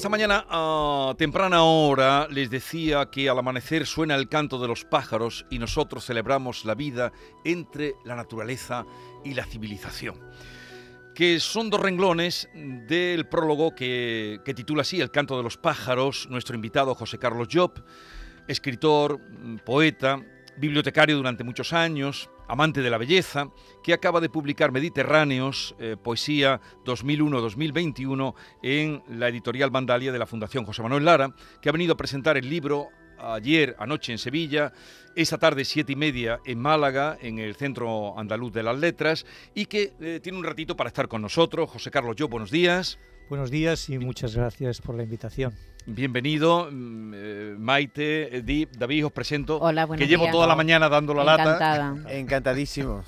Esta mañana a temprana hora les decía que al amanecer suena el canto de los pájaros y nosotros celebramos la vida entre la naturaleza y la civilización. Que son dos renglones del prólogo que, que titula así El canto de los pájaros, nuestro invitado José Carlos Job, escritor, poeta, bibliotecario durante muchos años, amante de la belleza, que acaba de publicar Mediterráneos, eh, Poesía 2001-2021 en la editorial Vandalia de la Fundación José Manuel Lara, que ha venido a presentar el libro ayer, anoche en Sevilla, esta tarde siete y media en Málaga, en el Centro Andaluz de las Letras, y que eh, tiene un ratito para estar con nosotros. José Carlos, yo, buenos días. Buenos días y muchas gracias por la invitación. Bienvenido, mm, eh, Maite, Edith, David, os presento. Hola, Que llevo toda la mañana dando la lata. Encantada. Encantadísimo.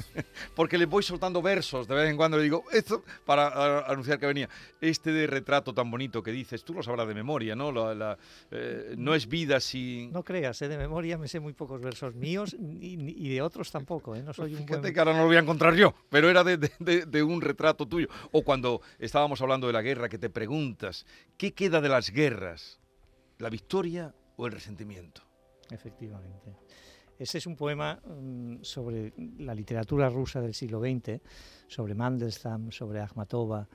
Porque le voy soltando versos, de vez en cuando le digo esto para anunciar que venía. Este de retrato tan bonito que dices, tú lo sabrás de memoria, ¿no? La, la, eh, no es vida sin... No creas, ¿eh? de memoria me sé muy pocos versos míos y, y de otros tampoco. ¿eh? No soy un Fíjate buen... que ahora no lo voy a encontrar yo, pero era de, de- de- de un retrato tuyo. O cuando estábamos hablando de la guerra, que te preguntas, ¿qué queda de las guerras? ¿La victoria o el resentimiento? Efectivamente. Ese es un poema mm, sobre la literatura rusa del siglo XX, sobre Mandelstam, sobre Akhmatova.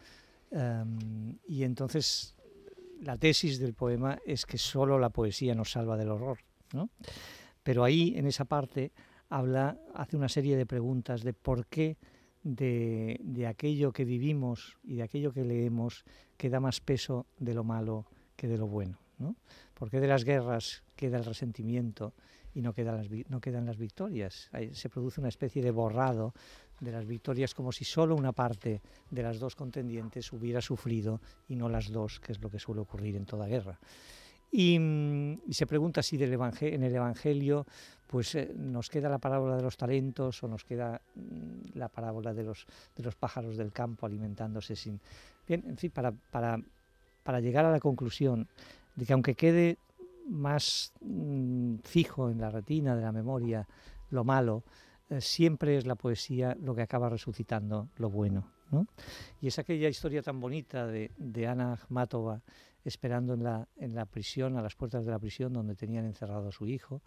em, y entonces la tesis del poema es que solo la poesía nos salva del horror. ¿no? Pero ahí, en esa parte, habla, hace una serie de preguntas de por qué de, de aquello que vivimos y de aquello que leemos queda más peso de lo malo que de lo bueno. ¿No? ¿Por qué de las guerras queda el resentimiento y no quedan las, no quedan las victorias? Se produce una especie de borrado de las victorias como si solo una parte de las dos contendientes hubiera sufrido y no las dos, que es lo que suele ocurrir en toda guerra. Y, mm, y se pregunta si del en el Evangelio pues eh, nos queda la parábola de los talentos o nos queda mm, la parábola de los, de los pájaros del campo alimentándose sin... Bien, en fin, para, para, para llegar a la conclusión de que aunque quede más mm, fijo en la retina de la memoria lo malo, eh, siempre es la poesía lo que acaba resucitando lo bueno. ¿no? Y es aquella historia tan bonita de, de Ana Akhmatova esperando en la, en la prisión, a las puertas de la prisión donde tenían encerrado a su hijo,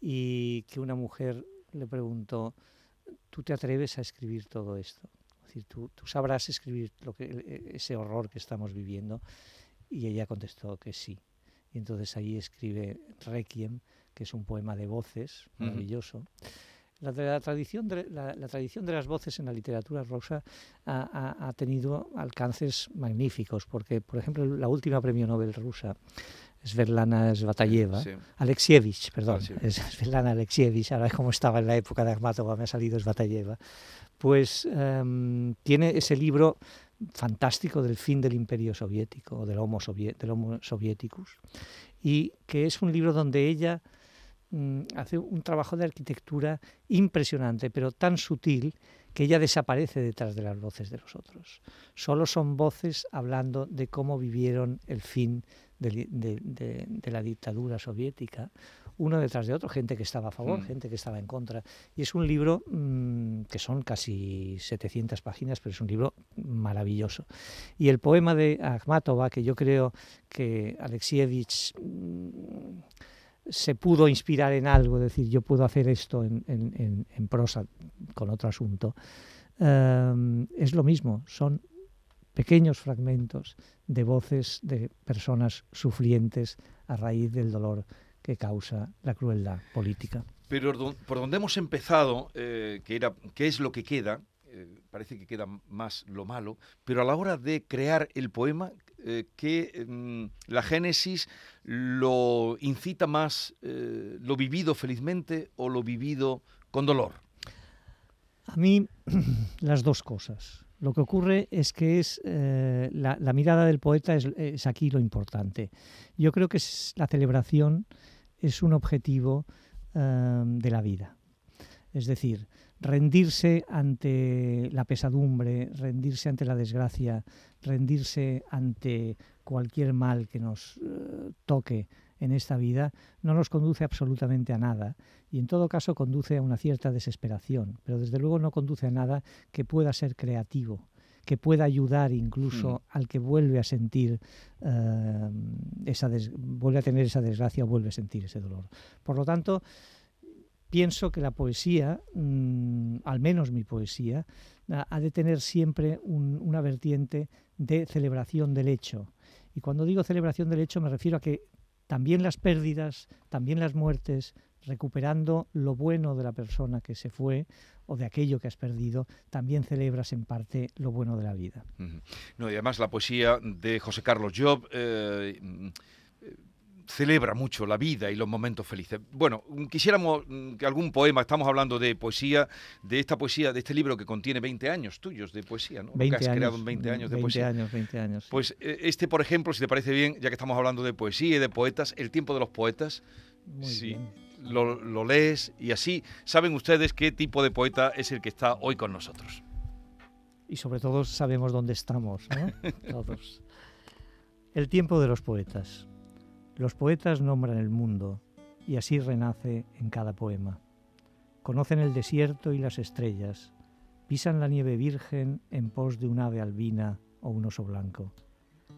y que una mujer le preguntó, ¿tú te atreves a escribir todo esto? Es decir, ¿tú, tú sabrás escribir lo que, e- ese horror que estamos viviendo? Y ella contestó que sí. Y entonces ahí escribe Requiem, que es un poema de voces maravilloso. La, tradición de, la, la tradición de las voces en la literatura rusa ha, ha- ha tenido alcances magníficos, porque, por ejemplo, la última premio Nobel rusa, Svetlana Svatayeva, Sí. Alexievich, perdón, Alexievich. es Svetlana Alexievich, ahora como estaba en la época de Akhmatova, me ha salido Svatayeva, pues em, tiene ese libro fantástico del fin del imperio soviético, del Homo, Sovie- del homo Sovieticus, y que es un libro donde ella mm, hace un trabajo de arquitectura impresionante, pero tan sutil que ella desaparece detrás de las voces de los otros. Solo son voces hablando de cómo vivieron el fin de, de- de- de la dictadura soviética, uno detrás de otro, gente que estaba a favor, Mm. gente que estaba en contra. Y es un libro mm, que son casi 700 páginas, pero es un libro maravilloso. Y el poema de Akhmatova, que yo creo que Alexievich mm, se pudo inspirar en algo, es decir, yo puedo hacer esto en, en- en- en prosa con otro asunto, eh, es lo mismo, son pequeños fragmentos de voces de personas sufrientes a raíz del dolor que causa la crueldad política. Pero por donde hemos empezado, eh, que era qué es lo que queda, eh, parece que queda más lo malo, pero a la hora de crear el poema, eh, que mm, la génesis lo incita más eh, lo vivido felizmente o lo vivido con dolor. A mí las dos cosas. Lo que ocurre es que es eh, la, mirada del poeta es, aquí lo importante. Yo creo que la celebración es un objetivo eh, de la vida. Es decir, rendirse ante la pesadumbre, rendirse ante la desgracia, rendirse ante cualquier mal que nos eh, toque en esta vida, no nos conduce absolutamente a nada y en todo caso conduce a una cierta desesperación, pero desde luego no conduce a nada que pueda ser creativo, que pueda ayudar incluso mm. al que vuelve a sentir eh, esa vuelve a tener esa desgracia o vuelve a sentir ese dolor. Por lo tanto, pienso que la poesía, mm, al menos mi poesía, ha de tener siempre una vertiente de celebración del hecho. Y cuando digo celebración del hecho me refiero a que también las pérdidas, también las muertes, recuperando lo bueno de la persona que se fue o de aquello que has perdido, también celebras en parte lo bueno de la vida. No, y además la poesía de José Carlos Job eh, celebra mucho la vida y los momentos felices. Bueno, quisiéramos mm, que algún poema, estamos hablando de poesía, de esta poesía, de este libro que contiene 20 años tuyos de poesía, ¿no? 20 que has creado 20 años de poesía. 20 años, 20 años. Pues eh, este, por ejemplo, si te parece bien, ya que estamos hablando de poesía y de poetas, El tiempo de los poetas. Muy sí. Lo, lo lees y así saben ustedes qué tipo de poeta es el que está hoy con nosotros. Y sobre todo sabemos dónde estamos, ¿no? Todos. El tiempo de los poetas. Los poetas nombran el mundo y así renace en cada poema. Conocen el desierto y las estrellas, pisan la nieve virgen en pos de un ave albina o un oso blanco.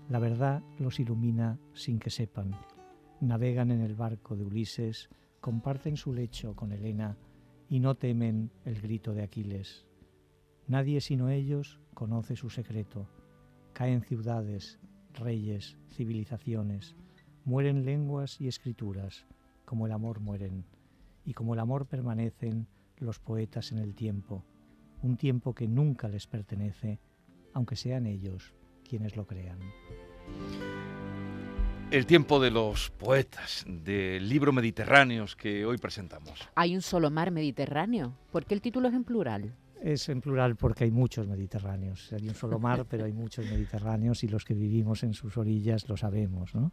La verdad los ilumina sin que sepan. Navegan en el barco de Ulises, comparten su lecho con Helena y no temen el grito de Aquiles. Nadie sino ellos conoce su secreto. Caen ciudades, reyes, civilizaciones, Mueren lenguas y escrituras, como el amor mueren, y como el amor permanecen los poetas en el tiempo, un tiempo que nunca les pertenece, aunque sean ellos quienes lo crean. El tiempo de los poetas, del libro Mediterráneos que hoy presentamos. Hay un solo mar Mediterráneo. ¿Por qué el título es en plural? Es en plural porque hay muchos Mediterráneos. Hay un solo mar, pero hay muchos Mediterráneos y los que vivimos en sus orillas lo sabemos. ¿no?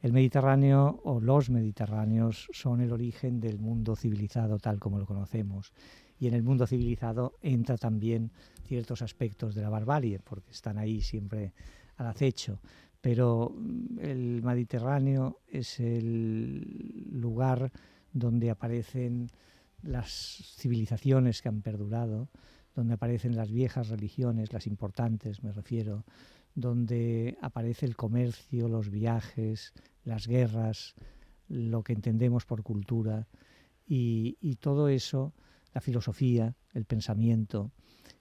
El Mediterráneo o los Mediterráneos son el origen del mundo civilizado tal como lo conocemos. Y en el mundo civilizado entra también ciertos aspectos de la barbarie, porque están ahí siempre al acecho. Pero mm, el Mediterráneo es el lugar donde aparecen las civilizaciones que han perdurado, donde aparecen las viejas religiones, las importantes me refiero, donde aparece el comercio, los viajes, las guerras, lo que entendemos por cultura. Y, todo eso, la filosofía, el pensamiento,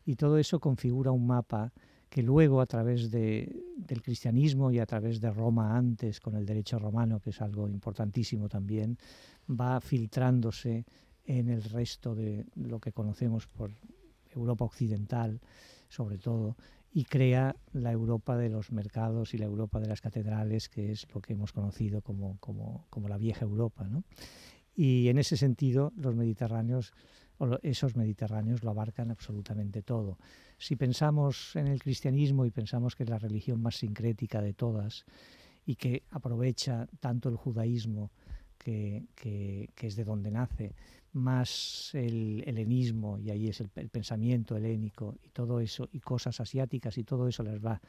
y todo eso configura un mapa que luego a través de, del cristianismo y a través de Roma antes, con el derecho romano, que es algo importantísimo también, va filtrándose en el resto de lo que conocemos por Europa occidental, sobre todo, y crea la Europa de los mercados y la Europa de las catedrales, que es lo que hemos conocido como, como, como la vieja Europa. ¿no? Y en ese sentido, los mediterráneos, o esos mediterráneos lo abarcan absolutamente todo. Si pensamos en el cristianismo y pensamos que es la religión más sincrética de todas y que aprovecha tanto el judaísmo, que, que, que es de donde nace, más el helenismo, y ahí es el, pensamiento helénico y todo eso, y cosas asiáticas y todo eso les va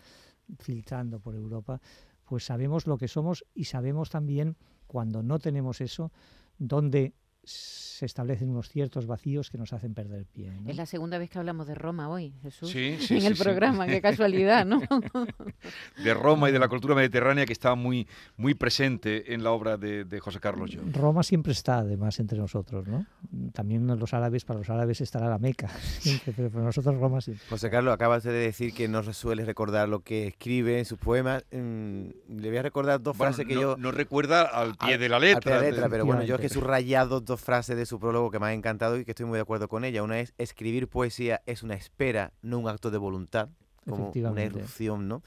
filtrando por Europa, pues sabemos lo que somos y sabemos también cuando no tenemos eso, dónde se establecen unos ciertos vacíos que nos hacen perder pie. Es la segunda vez que hablamos de Roma hoy, Jesús, sí, en el programa, qué casualidad, ¿no? de Roma y de la cultura mediterránea que está muy, muy presente en la obra de, José Carlos. Roma siempre está, además, entre nosotros, ¿no? También los árabes, para los árabes estará la Meca, pero para nosotros Roma sí. José Carlos, acabas de decir que no suele recordar lo que escribe en sus poemas. Mm, le voy a recordar dos frases que yo... No recuerda al pie de la letra. Al pie de la letra, pero bueno, yo es que he subrayado dos frases de su prólogo que me han encantado y que estoy muy de acuerdo con ella. Una es, escribir poesía es una espera, no un acto de voluntad, como una erupción, ¿no?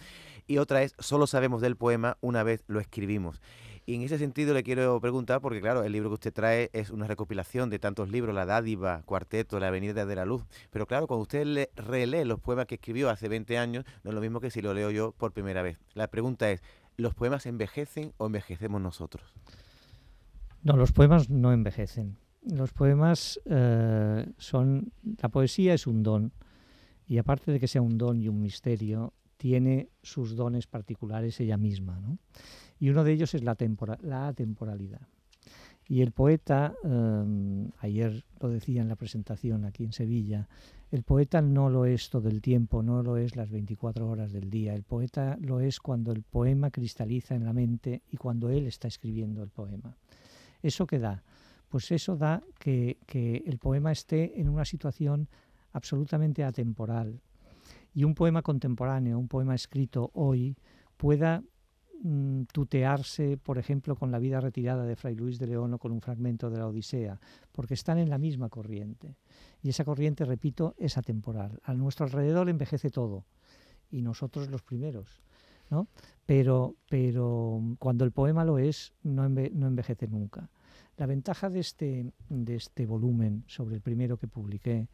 Y otra es, solo sabemos del poema una vez lo escribimos. Y en ese sentido le quiero preguntar, porque claro, el libro que usted trae es una recopilación de tantos libros, La Dádiva, Cuarteto, La Avenida de la Luz. Pero claro, cuando usted le, relee los poemas que escribió hace 20 años, no es lo mismo que si lo leo yo por primera vez. La pregunta es, ¿los poemas envejecen o envejecemos nosotros? No, los poemas no envejecen. los poemas eh, son, la poesía es un don y aparte de que sea un don y un misterio, tiene sus dones particulares ella misma. ¿no? Y uno de ellos es la, la atemporalidad. Y el poeta, em, ayer lo decía en la presentación aquí en Sevilla, el poeta no lo es todo el tiempo, no lo es las 24 horas del día. El poeta lo es cuando el poema cristaliza en la mente y cuando él está escribiendo el poema. ¿Eso qué da? Pues eso da que, que el poema esté en una situación absolutamente atemporal, y un poema contemporáneo, un poema escrito hoy, pueda mm, tutearse, por ejemplo, con la vida retirada de Fray Luis de León o con un fragmento de la Odisea, porque están en la misma corriente. Y esa corriente, repito, es atemporal. A nuestro alrededor envejece todo, y nosotros los primeros. ¿No? Pero, pero cuando el poema lo es, no, no envejece nunca. La ventaja de este, de este volumen sobre el primero que publiqué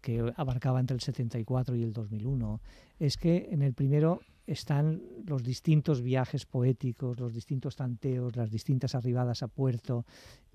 que abarcaba entre el 74 y el 2001, es que en el primero están los distintos viajes poéticos, los distintos tanteos, las distintas arribadas a puerto,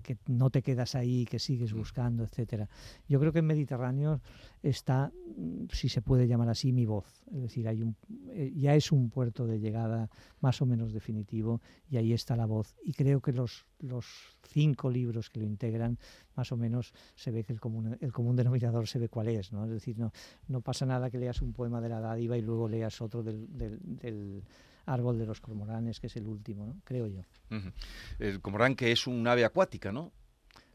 que no te quedas ahí, que sigues mm. buscando, etcétera. Yo creo que en Mediterráneo está, mm, si se puede llamar así, mi voz. Es decir, hay un, eh, ya es un puerto de llegada más o menos definitivo y ahí está la voz. Y creo que los, los cinco libros que lo integran, más o menos se ve que el común, el común denominador se ve cuál es. ¿no? Es decir, no, no pasa nada que leas un poema de la dádiva y luego leas otro del, del Árbol de los cormoranes, que es el último, creo yo. El cormorán que es un ave acuática, ¿no?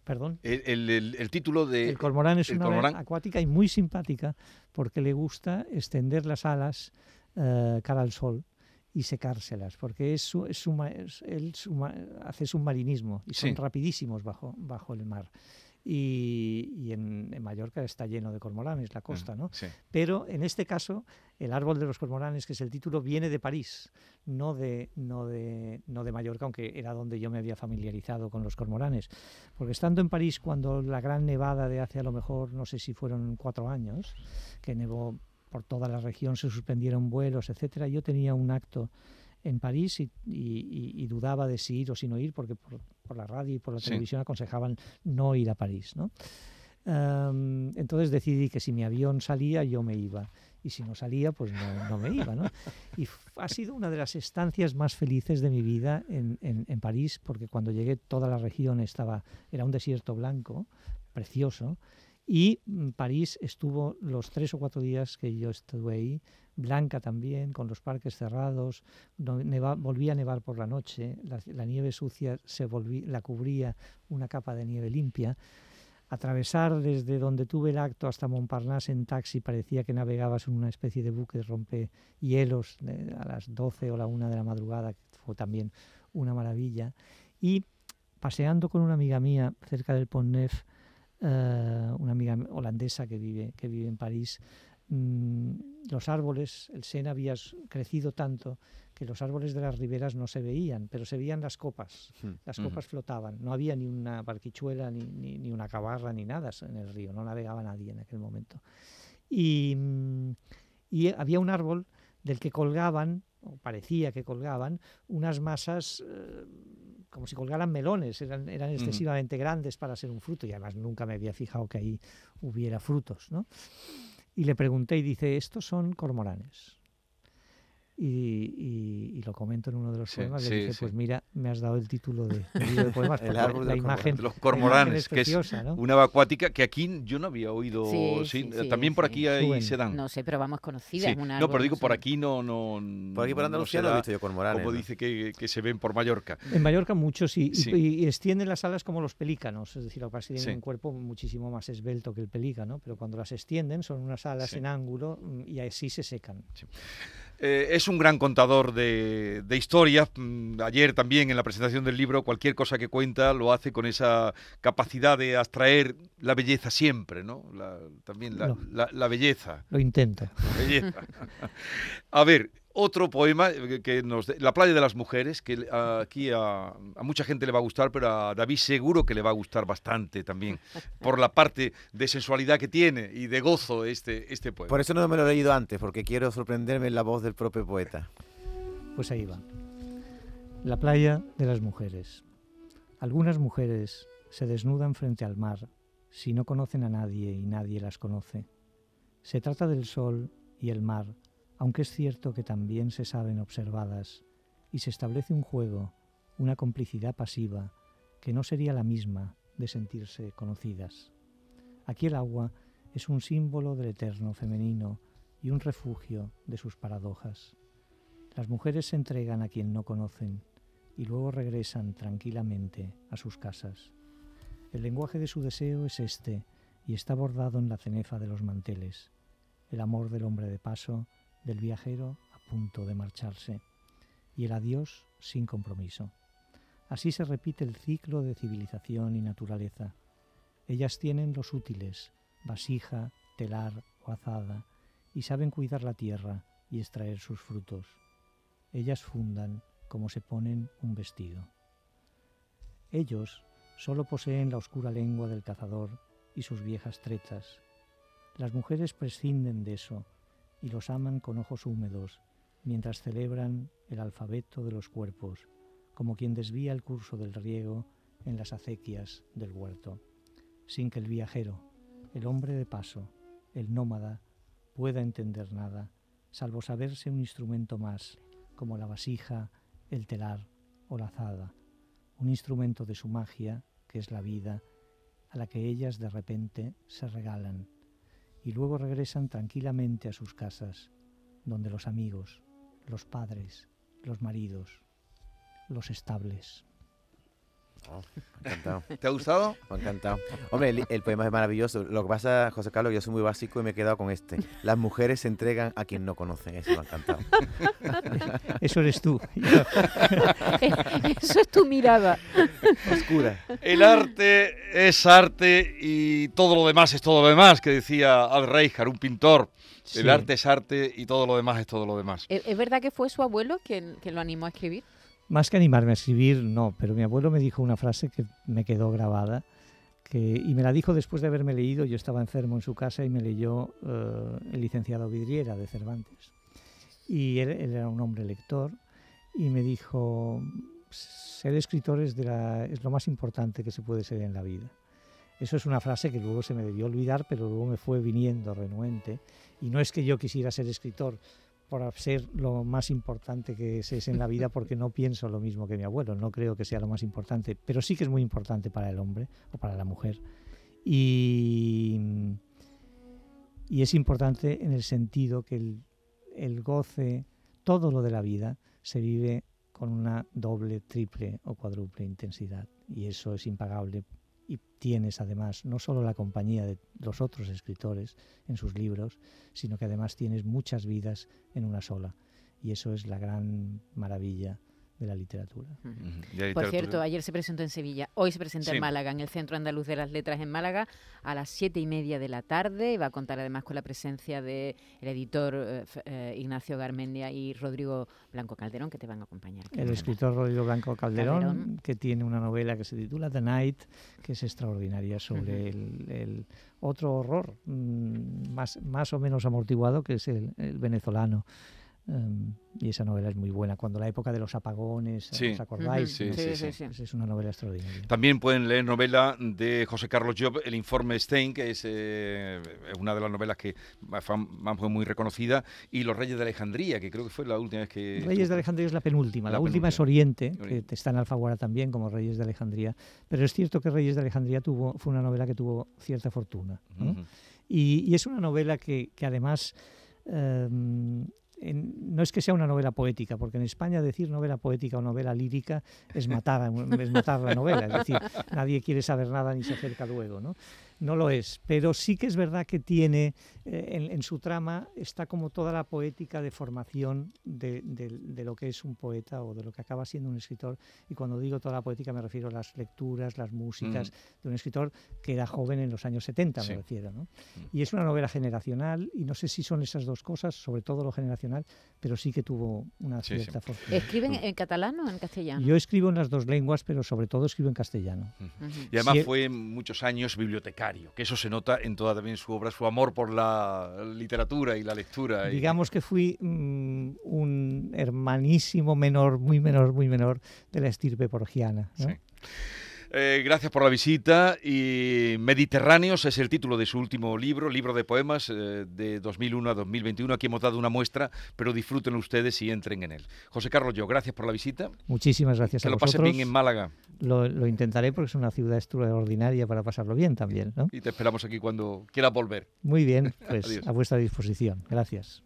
Perdón. El, título de... El cormorán es una ave acuática y muy simpática porque le gusta extender las alas eh, cara al sol y secárselas, porque es, es, él hace submarinismo y son rapidísimos bajo, bajo el mar y, en, Mallorca está lleno de cormoranes, la costa, ¿no? Pero en este caso, el árbol de los cormoranes, que es el título, viene de París, no de, no, de, no de Mallorca, aunque era donde yo me había familiarizado con los cormoranes. Porque estando en París, cuando la gran nevada de hace a lo mejor, no sé si fueron cuatro años, que nevó por toda la región, se suspendieron vuelos, etcétera, yo tenía un acto en París y, dudaba de si ir o si no ir, porque por, la radio y por la televisión aconsejaban no ir a París. ¿no? entonces decidí que si mi avión salía, yo me iba. Y si no salía, pues no, me iba. ¿no? Y ha sido una de las estancias más felices de mi vida en, en, París, porque cuando llegué toda la región estaba, era un desierto blanco, precioso, y mm, París estuvo los tres o cuatro días que yo estuve ahí, blanca también, con los parques cerrados, volvía a nevar por la noche, la, nieve sucia se la cubría una capa de nieve limpia. Atravesar desde donde tuve el acto hasta Montparnasse en taxi parecía que navegabas en una especie de buque rompe hielos a las 12 o la 1 de la madrugada, que fue también una maravilla. Y paseando con una amiga mía cerca del Pont Neuf, eh, una amiga holandesa que vive, que vive en París, mm, los árboles, el Sena había crecido tanto que los árboles de las riberas no se veían, pero se veían las copas. Hmm, las copas flotaban. No había ni una barquichuela, ni, ni, una cabarra, ni nada en el río. No navegaba nadie en aquel momento. Y, mm, y había un árbol del que colgaban, o parecía que colgaban, unas masas eh, como si colgaran melones, eran, eran excesivamente grandes para ser un fruto y además nunca me había fijado que ahí hubiera frutos. ¿no? Y le pregunté y dice, estos son cormoranes. Y, lo comento en uno de los poemas, le dije, pues mira, me has dado el título de, de poemas, el árbol la, imagen, de los cormoranes, que es una ave acuática que aquí yo no había oído, también por aquí ahí se dan. No sé, pero vamos conocida. no, pero digo, por aquí no... no por aquí por Andalucía no, he visto yo cormoranes. Como dice que, que, se ven por Mallorca. En Mallorca muchos y, y, extienden las alas como los pelícanos, es decir, lo que tienen un cuerpo muchísimo más esbelto que el pelícano, pero cuando las extienden son unas alas en ángulo mm, y así se secan. Eh, es un gran contador de, historias. Mm, ayer también en la presentación del libro, cualquier cosa que cuenta lo hace con esa capacidad de abstraer la belleza siempre, ¿no? también la, belleza. Lo intenta. A ver, otro poema eh, que nos La playa de las mujeres, que aquí a, mucha gente le va a gustar, pero a David seguro que le va a gustar bastante también, por la parte de sensualidad que tiene y de gozo este, este poema. Por eso no me lo he leído antes, porque quiero sorprenderme en la voz del propio poeta. Pues ahí va. La playa de las mujeres. Algunas mujeres se desnudan frente al mar, si no conocen a nadie y nadie las conoce. Se trata del sol y el mar, aunque es cierto que también se saben observadas, y se establece un juego, una complicidad pasiva, que no sería la misma de sentirse conocidas. Aquí el agua es un símbolo del eterno femenino y un refugio de sus paradojas. Las mujeres se entregan a quien no conocen y luego regresan tranquilamente a sus casas. El lenguaje de su deseo es este y está bordado en la cenefa de los manteles, el amor del hombre de paso, del viajero a punto de marcharse, y el adiós sin compromiso. Así se repite el ciclo de civilización y naturaleza. Ellas tienen los útiles, vasija, telar o azada, y saben cuidar la tierra y extraer sus frutos. Ellas fundan como se ponen un vestido. Ellos solo poseen la oscura lengua del cazador y sus viejas trechas. Las mujeres prescinden de eso y los aman con ojos húmedos mientras celebran el alfabeto de los cuerpos, como quien desvía el curso del riego en las acequias del huerto, sin que el viajero, el hombre de paso, el nómada, pueda entender nada, salvo saberse un instrumento más, como la vasija, el telar o la azada, un instrumento de su magia, que es la vida, a la que ellas de repente se regalan, y luego regresan tranquilamente a sus casas, donde los amigos, los padres, los maridos, los estables, Oh, encantado. ¿Te ha gustado? Me ha encantado. Hombre, el, poema es maravilloso. Lo que pasa, José Carlos, yo soy muy básico y me he quedado con este. Las mujeres se entregan a quien no conocen. Eso me ha encantado. Eso eres tú. Eso es tu mirada. Oscura. El arte es arte y todo lo demás es todo lo demás, que decía Al Reichard, un pintor. El arte es arte y todo lo demás es todo lo demás. ¿Es verdad que fue su abuelo quien, quien lo animó a escribir? Más que animarme a escribir, no, pero mi abuelo me dijo una frase que me quedó grabada, que, y me la dijo después de haberme leído, yo estaba enfermo en su casa y me leyó eh, el licenciado Vidriera de Cervantes. Y él, era un hombre lector y me dijo, ser escritor es, de la, es lo más importante que se puede ser en la vida. Eso es una frase que luego se me debió olvidar, pero luego me fue viniendo renuente. Y no es que yo quisiera ser escritor, por ser lo más importante que es, en la vida, porque no pienso lo mismo que mi abuelo, no creo que sea lo más importante, pero sí que es muy importante para el hombre o para la mujer. Y, y es importante en el sentido que el, el goce, todo lo de la vida, se vive con una doble, triple o cuádruple intensidad. Y eso es impagable y tienes además no solo la compañía de los otros escritores en sus libros, sino que además tienes muchas vidas en una sola. Y eso es la gran maravilla de la literatura. Por cierto, ayer se presentó en Sevilla, hoy se presenta en Málaga, en el Centro Andaluz de las Letras en Málaga, a las siete y media de la tarde. Va a contar además con la presencia del editor eh, eh, Ignacio Garmendia y Rodrigo Blanco Calderón, que te van a acompañar. El escritor Rodrigo Blanco Calderón, que tiene una novela que se titula The Night, que es extraordinaria sobre el, otro horror mm, más, más o menos amortiguado, que es el venezolano. Em, y esa novela es muy buena. Cuando la época de los apagones, ¿os acordáis? Sí, sí, sí, Es una novela extraordinaria. También pueden leer novela de José Carlos Job, El informe Stein, que es eh, una de las novelas que fue muy reconocida, y Los Reyes de Alejandría, que creo que fue la última vez que... Reyes de Alejandría es la penúltima. La, última es Oriente, que está en Alfaguara también, como Reyes de Alejandría. Pero es cierto que Reyes de Alejandría tuvo, fue una novela que tuvo cierta fortuna. y, es una novela que, que además... Em, no es que sea una novela poética, porque en España decir novela poética o novela lírica es matar, es matar la novela, es decir, nadie quiere saber nada ni se acerca luego, ¿no? No lo es, pero sí que es verdad que tiene eh, en, su trama está como toda la poética de formación de, lo que es un poeta o de lo que acaba siendo un escritor. Y cuando digo toda la poética me refiero a las lecturas, las músicas mm. de un escritor que era joven en los años 70, me refiero. ¿no? Mm. Y es una novela generacional y no sé si son esas dos cosas, sobre todo lo generacional, pero sí que tuvo una cierta fortuna. ¿Escriben en catalán o en castellano? Yo escribo en las dos lenguas, pero sobre todo escribo en castellano. Y además fue muchos años bibliotecario que eso se nota en toda también su obra, su amor por la literatura y la lectura. Digamos que fui mm, un hermanísimo menor, muy menor, muy menor de la estirpe porgiana. Eh, gracias por la visita y Mediterráneos es el título de su último libro, libro de poemas eh, de 2001 a 2021. Aquí hemos dado una muestra, pero disfruten ustedes y entren en él. José Carlos, yo, gracias por la visita. Muchísimas gracias que a lo pasen bien en Málaga. Lo, intentaré porque es una ciudad extraordinaria para pasarlo bien también. Y te esperamos aquí cuando quieras volver. Muy bien, pues a vuestra disposición. Gracias.